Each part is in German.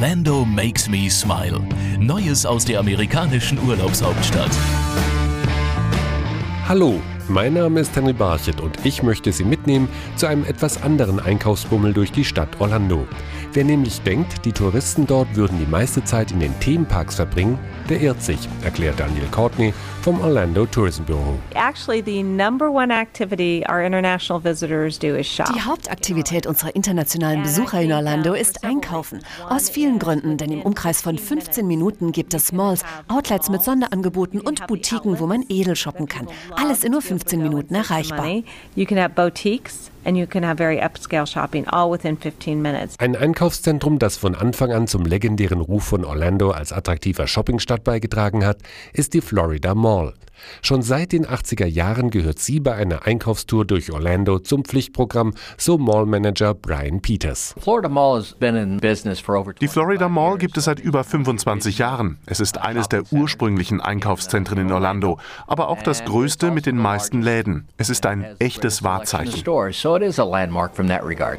Orlando makes me smile. Neues aus der amerikanischen Urlaubshauptstadt. Hallo, mein Name ist Henry Barchet und ich möchte Sie mitnehmen zu einem etwas anderen Einkaufsbummel durch die Stadt Orlando. Wer nämlich denkt, die Touristen dort würden die meiste Zeit in den Themenparks verbringen, der irrt sich, erklärt Daniel Courtney vom Orlando Tourism Bureau. Die Hauptaktivität unserer internationalen Besucher in Orlando ist Einkaufen. Aus vielen Gründen, denn im Umkreis von 15 Minuten gibt es Malls, Outlets mit Sonderangeboten und Boutiquen, wo man edel shoppen kann. Alles in nur 15 Minuten erreichbar. Ein Einkaufszentrum, das von Anfang an zum legendären Ruf von Orlando als attraktiver Shoppingstadt beigetragen hat, ist die Florida Mall. Schon seit den 80er Jahren gehört sie bei einer Einkaufstour durch Orlando zum Pflichtprogramm, so Mallmanager Brian Peters. Die Florida Mall gibt es seit über 25 Jahren. Es ist eines der ursprünglichen Einkaufszentren in Orlando, aber auch das größte mit den meisten Läden. Es ist ein echtes Wahrzeichen.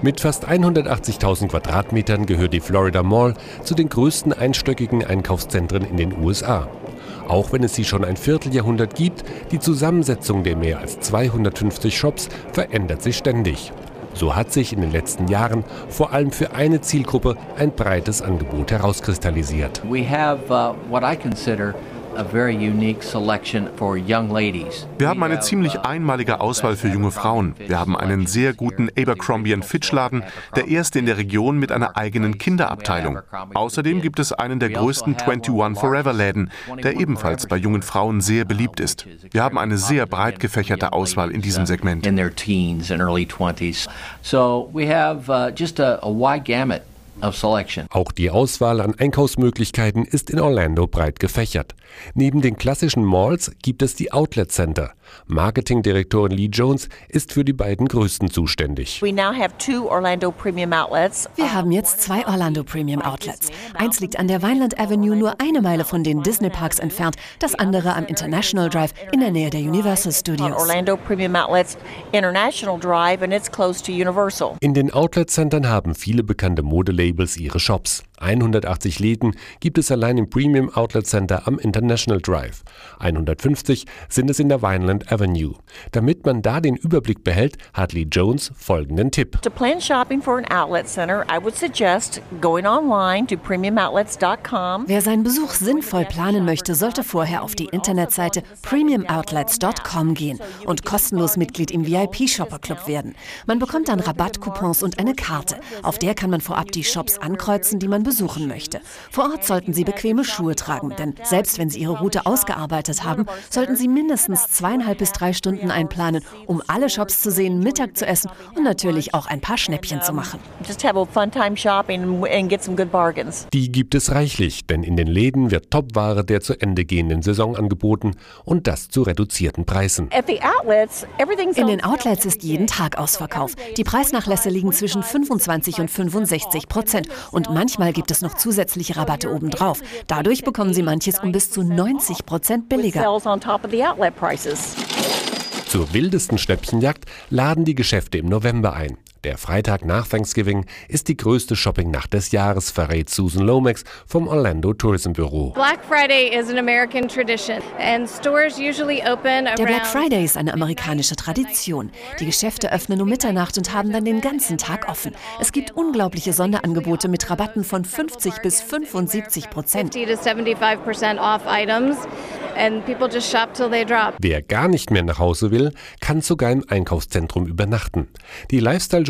Mit fast 180.000 Quadratmetern gehört die Florida Mall zu den größten einstöckigen Einkaufszentren in den USA. Auch wenn es sie schon ein Vierteljahrhundert gibt, die Zusammensetzung der mehr als 250 Shops verändert sich ständig. So hat sich in den letzten Jahren vor allem für eine Zielgruppe ein breites Angebot herauskristallisiert. We have uh, what I consider wir haben eine ziemlich einmalige Auswahl für junge Frauen. Wir haben einen sehr guten Abercrombie Fitch Laden, der erste in der Region mit einer eigenen Kinderabteilung. Außerdem gibt es einen der größten 21 Forever Läden, der ebenfalls bei jungen Frauen sehr beliebt ist. Wir haben eine sehr breit gefächerte Auswahl in diesem Segment. Auch die Auswahl an Einkaufsmöglichkeiten ist in Orlando breit gefächert. Neben den klassischen Malls gibt es die Outlet Center. Marketingdirektorin Lee Jones ist für die beiden größten zuständig. Wir haben jetzt zwei Orlando Premium Outlets. Eins liegt an der Vineland Avenue nur eine Meile von den Disney Parks entfernt, das andere am International Drive in der Nähe der Universal Studios. In den Outlet Centern haben viele bekannte Modelabels Labels ihre Shops. 180 Läden gibt es allein im Premium Outlet Center am International Drive. 150 sind es in der Vineland Avenue. Damit man da den Überblick behält, hat Lee Jones folgenden Tipp. To plan shopping for an outlet center, I would suggest going online to premiumoutlets.com. Wer seinen Besuch sinnvoll planen möchte, sollte vorher auf die Internetseite premiumoutlets.com gehen und kostenlos Mitglied im VIP Shopper Club werden. Man bekommt dann Rabattcoupons und eine Karte. Auf der kann man vorab die Shops ankreuzen, die man besuchen möchte. Vor Ort sollten Sie bequeme Schuhe tragen, denn selbst wenn Sie Ihre Route ausgearbeitet haben, sollten Sie mindestens zweieinhalb bis drei Stunden einplanen, um alle Shops zu sehen, Mittag zu essen und natürlich auch ein paar Schnäppchen zu machen. Die gibt es reichlich, denn in den Läden wird Topware der zu Ende gehenden Saison angeboten und das zu reduzierten Preisen. In den Outlets ist jeden Tag Ausverkauf. Die Preisnachlässe liegen zwischen 25 und 65 Prozent und manchmal gibt es noch zusätzliche Rabatte obendrauf. Dadurch bekommen Sie manches um bis zu 90 Prozent billiger. Zur wildesten Schnäppchenjagd laden die Geschäfte im November ein. Der Freitag nach Thanksgiving ist die größte Shoppingnacht des Jahres, verrät Susan Lomax vom Orlando Tourism Bureau. Black Friday is an American tradition and stores usually open Der Black Friday ist eine amerikanische Tradition. Die Geschäfte öffnen um Mitternacht und haben dann den ganzen Tag offen. Es gibt unglaubliche Sonderangebote mit Rabatten von 50 bis 75 Prozent. Wer gar nicht mehr nach Hause will, kann sogar im Einkaufszentrum übernachten. Die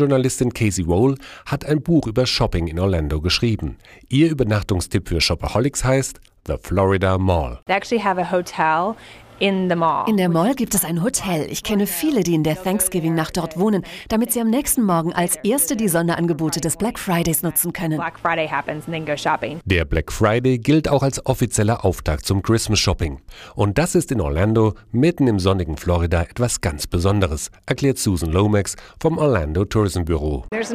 Lifestyle-Journalistin Casey Roll hat ein Buch über Shopping in Orlando geschrieben. Ihr Übernachtungstipp für Shopaholics heißt The Florida Mall. They actually have a hotel in the mall. In der Mall gibt es ein Hotel. Ich kenne viele, die in der Thanksgiving-Nacht dort wohnen, damit sie am nächsten Morgen als Erste die Sonderangebote des Black Fridays nutzen können. Black Friday happens and then go shopping. Der Black Friday gilt auch als offizieller Auftakt zum Christmas Shopping. Und das ist in Orlando, mitten im sonnigen Florida, etwas ganz Besonderes, erklärt Susan Lomax vom Orlando Tourism Bureau. Es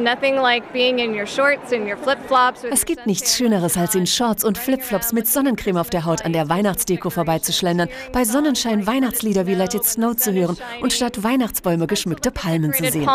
gibt nichts Schöneres, als in Shorts und Flipflops mit Sonnencreme auf der Haut an der Weihnachtsdeko vorbeizuschlendern, bei Sonnen Sonnenschein Weihnachtslieder wie Let It Snow zu hören und statt Weihnachtsbäume geschmückte Palmen zu sehen.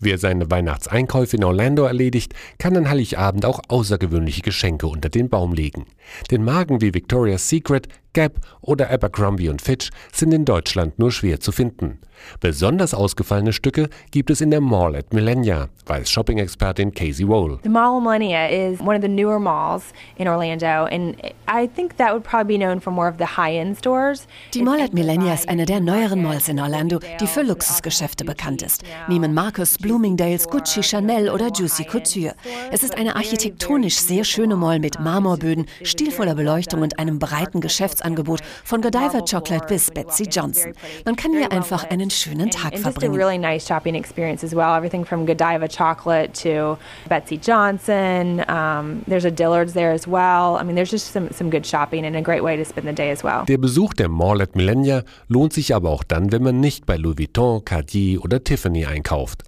Wer seine Weihnachtseinkäufe in Orlando erledigt, kann an Heiligabend auch außergewöhnliche Geschenke unter den Baum legen. Denn Marken wie Victoria's Secret, Gap oder Abercrombie Fitch sind in Deutschland nur schwer zu finden. Besonders ausgefallene Stücke gibt es in der Mall at Millenia, weiß Shopping-Expertin Casey Wohl. The Mall of Millenia is one of the newer malls in Orlando and I think that would probably be known for more of the high-end stores. Die Mall at Millenia ist eine der neueren Malls in Orlando, die für Luxusgeschäfte bekannt ist. Neiman Marcus, Bloomingdale's, Gucci, Chanel oder Juicy Couture. Es ist eine architektonisch sehr schöne Mall mit Marmorböden, stilvoller Beleuchtung und einem breiten Geschäftsangebot von Godiva Chocolate bis Betsy Johnson. Man kann hier einfach einen schönen Tag verbringen. really nice shopping experience as well. Everything from Godiva chocolate to Betsy Johnson. Um, there's a Dillard's there as well. I mean, there's just some, some good shopping and a great way to spend the day as well. Der Besuch der Mall at Millenia lohnt sich aber auch dann, wenn man nicht bei Louis Vuitton, Cartier oder Tiffany einkauft.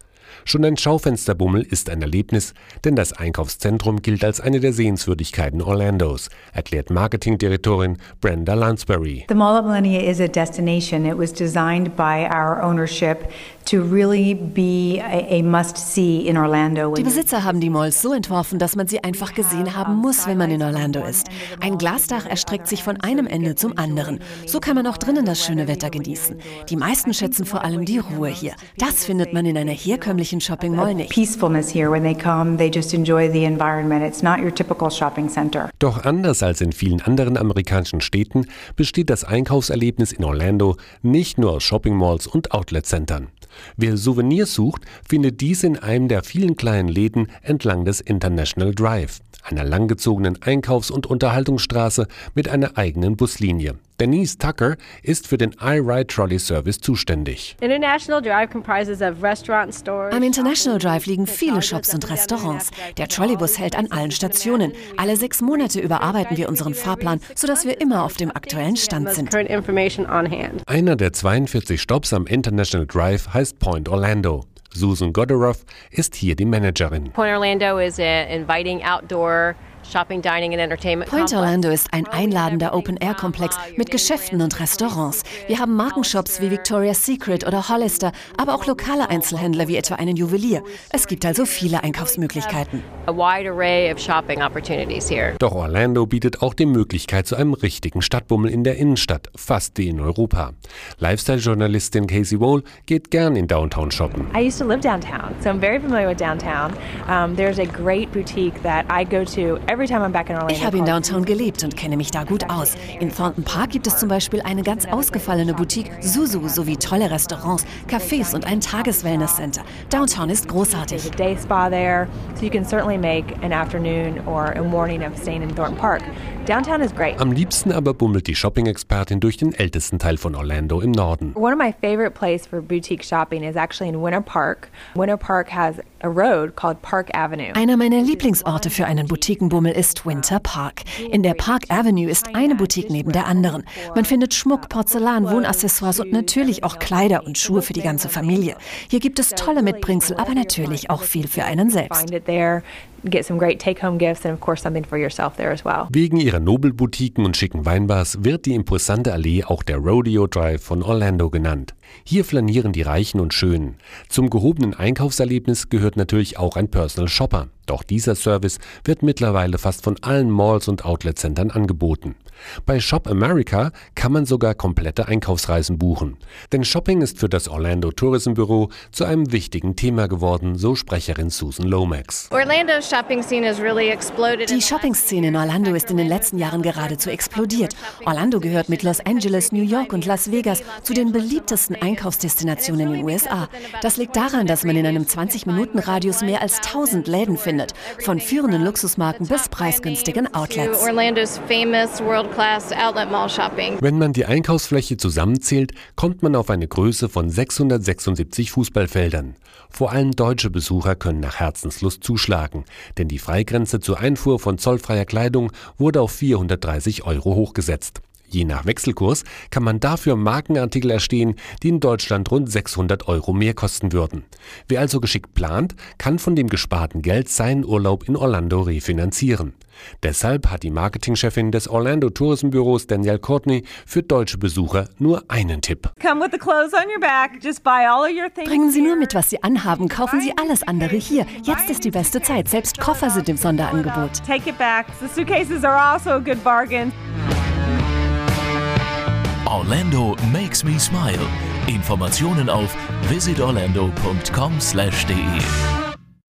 Schon ein Schaufensterbummel ist ein Erlebnis, denn das Einkaufszentrum gilt als eine der Sehenswürdigkeiten Orlandos, erklärt Marketingdirektorin Brenda Lansbury. The Mall of Millennia is a destination. It was designed by our ownership to really be a, must-see in Orlando. Die Besitzer haben die Malls so entworfen, dass man sie einfach gesehen haben muss, wenn man in Orlando ist. Ein Glasdach erstreckt sich von einem Ende zum anderen. So kann man auch drinnen das schöne Wetter genießen. Die meisten schätzen vor allem die Ruhe hier. Das findet man in einer herkömmlichen Shopping Mall nicht. Peacefulness here when they come, they just enjoy the environment. It's not your typical shopping center. Doch anders als in vielen anderen amerikanischen Städten besteht das Einkaufserlebnis in Orlando nicht nur aus Shopping Malls und Outlet-Centern. Wer Souvenirs sucht, findet dies in einem der vielen kleinen Läden entlang des International Drive, einer langgezogenen Einkaufs- und Unterhaltungsstraße mit einer eigenen Buslinie. Denise Tucker ist für den iRide Trolley Service zuständig. International Drive comprises of restaurant stores. Am International Drive liegen viele Shops und Restaurants. Der Trolleybus hält an allen Stationen. Alle sechs Monate überarbeiten wir unseren Fahrplan, sodass wir immer auf dem aktuellen Stand sind. Einer der 42 Stops am International Drive heißt Point Orlando. Susan Godoroff ist hier die Managerin. Point Orlando is an inviting outdoor Shopping, Dining and Entertainment Point Orlando ist ein einladender Open-Air-Komplex mit Geschäften und Restaurants. Wir haben Markenshops wie Victoria's Secret oder Hollister, aber auch lokale Einzelhändler wie etwa einen Juwelier. Es gibt also viele Einkaufsmöglichkeiten. Doch Orlando bietet auch die Möglichkeit zu einem richtigen Stadtbummel in der Innenstadt, fast wie in Europa. Lifestyle-Journalistin Casey Wall geht gern in Downtown shoppen. I used to live downtown, so I'm very familiar with downtown. Um, there's a great boutique that I go to every ich habe in Downtown gelebt und kenne mich da gut aus. In Thornton Park gibt es zum Beispiel eine ganz ausgefallene Boutique, Suzu, sowie tolle Restaurants, Cafés und ein Tages-Wellness-Center. Downtown ist großartig. There's a day spa there, so you can certainly make an afternoon or a morning of staying in Thornton Park. Downtown is great. Am liebsten aber bummelt die Shopping-Expertin durch den ältesten Teil von Orlando im Norden. One of my favorite places for boutique shopping is actually in Winter Park. Winter Park has a road called Park Avenue. Einer meiner Lieblingsorte für einen Boutiquenbummel ist Winter Park. In der Park Avenue ist eine Boutique neben der anderen. Man findet Schmuck, Porzellan, Wohnaccessoires und natürlich auch Kleider und Schuhe für die ganze Familie. Hier gibt es tolle Mitbringsel, aber natürlich auch viel für einen selbst. Get some great take-home gifts and of course something for yourself there as well. Wegen ihrer Nobelboutiquen und schicken Weinbars wird die imposante Allee auch der Rodeo Drive von Orlando genannt. Hier flanieren die Reichen und Schönen. Zum gehobenen Einkaufserlebnis gehört natürlich auch ein Personal Shopper. Doch dieser Service wird mittlerweile fast von allen Malls und Outlet-Centern angeboten. Bei Shop America kann man sogar komplette Einkaufsreisen buchen. Denn Shopping ist für das Orlando Tourism Büro zu einem wichtigen Thema geworden, so Sprecherin Susan Lomax. Die Shopping-Szene in Orlando ist in den letzten Jahren geradezu explodiert. Orlando gehört mit Los Angeles, New York und Las Vegas zu den beliebtesten Einkaufsdestinationen in den USA. Das liegt daran, dass man in einem 20-Minuten-Radius mehr als 1000 Läden findet, von führenden Luxusmarken bis preisgünstigen Outlets. Wenn man die Einkaufsfläche zusammenzählt, kommt man auf eine Größe von 676 Fußballfeldern. Vor allem deutsche Besucher können nach Herzenslust zuschlagen, denn die Freigrenze zur Einfuhr von zollfreier Kleidung wurde auf 430 Euro hochgesetzt. Je nach Wechselkurs kann man dafür Markenartikel erstehen, die in Deutschland rund 600 Euro mehr kosten würden. Wer also geschickt plant, kann von dem gesparten Geld seinen Urlaub in Orlando refinanzieren. Deshalb hat die Marketingchefin des Orlando Tourism Büros Danielle Courtney für deutsche Besucher nur einen Tipp. Bringen Sie nur mit, was Sie anhaben, kaufen Sie alles andere hier. Jetzt ist die beste Zeit, selbst Koffer sind im Sonderangebot. Take it back. The suitcases are also a good bargain. Orlando makes me smile. Informationen auf visitorlando.com/de.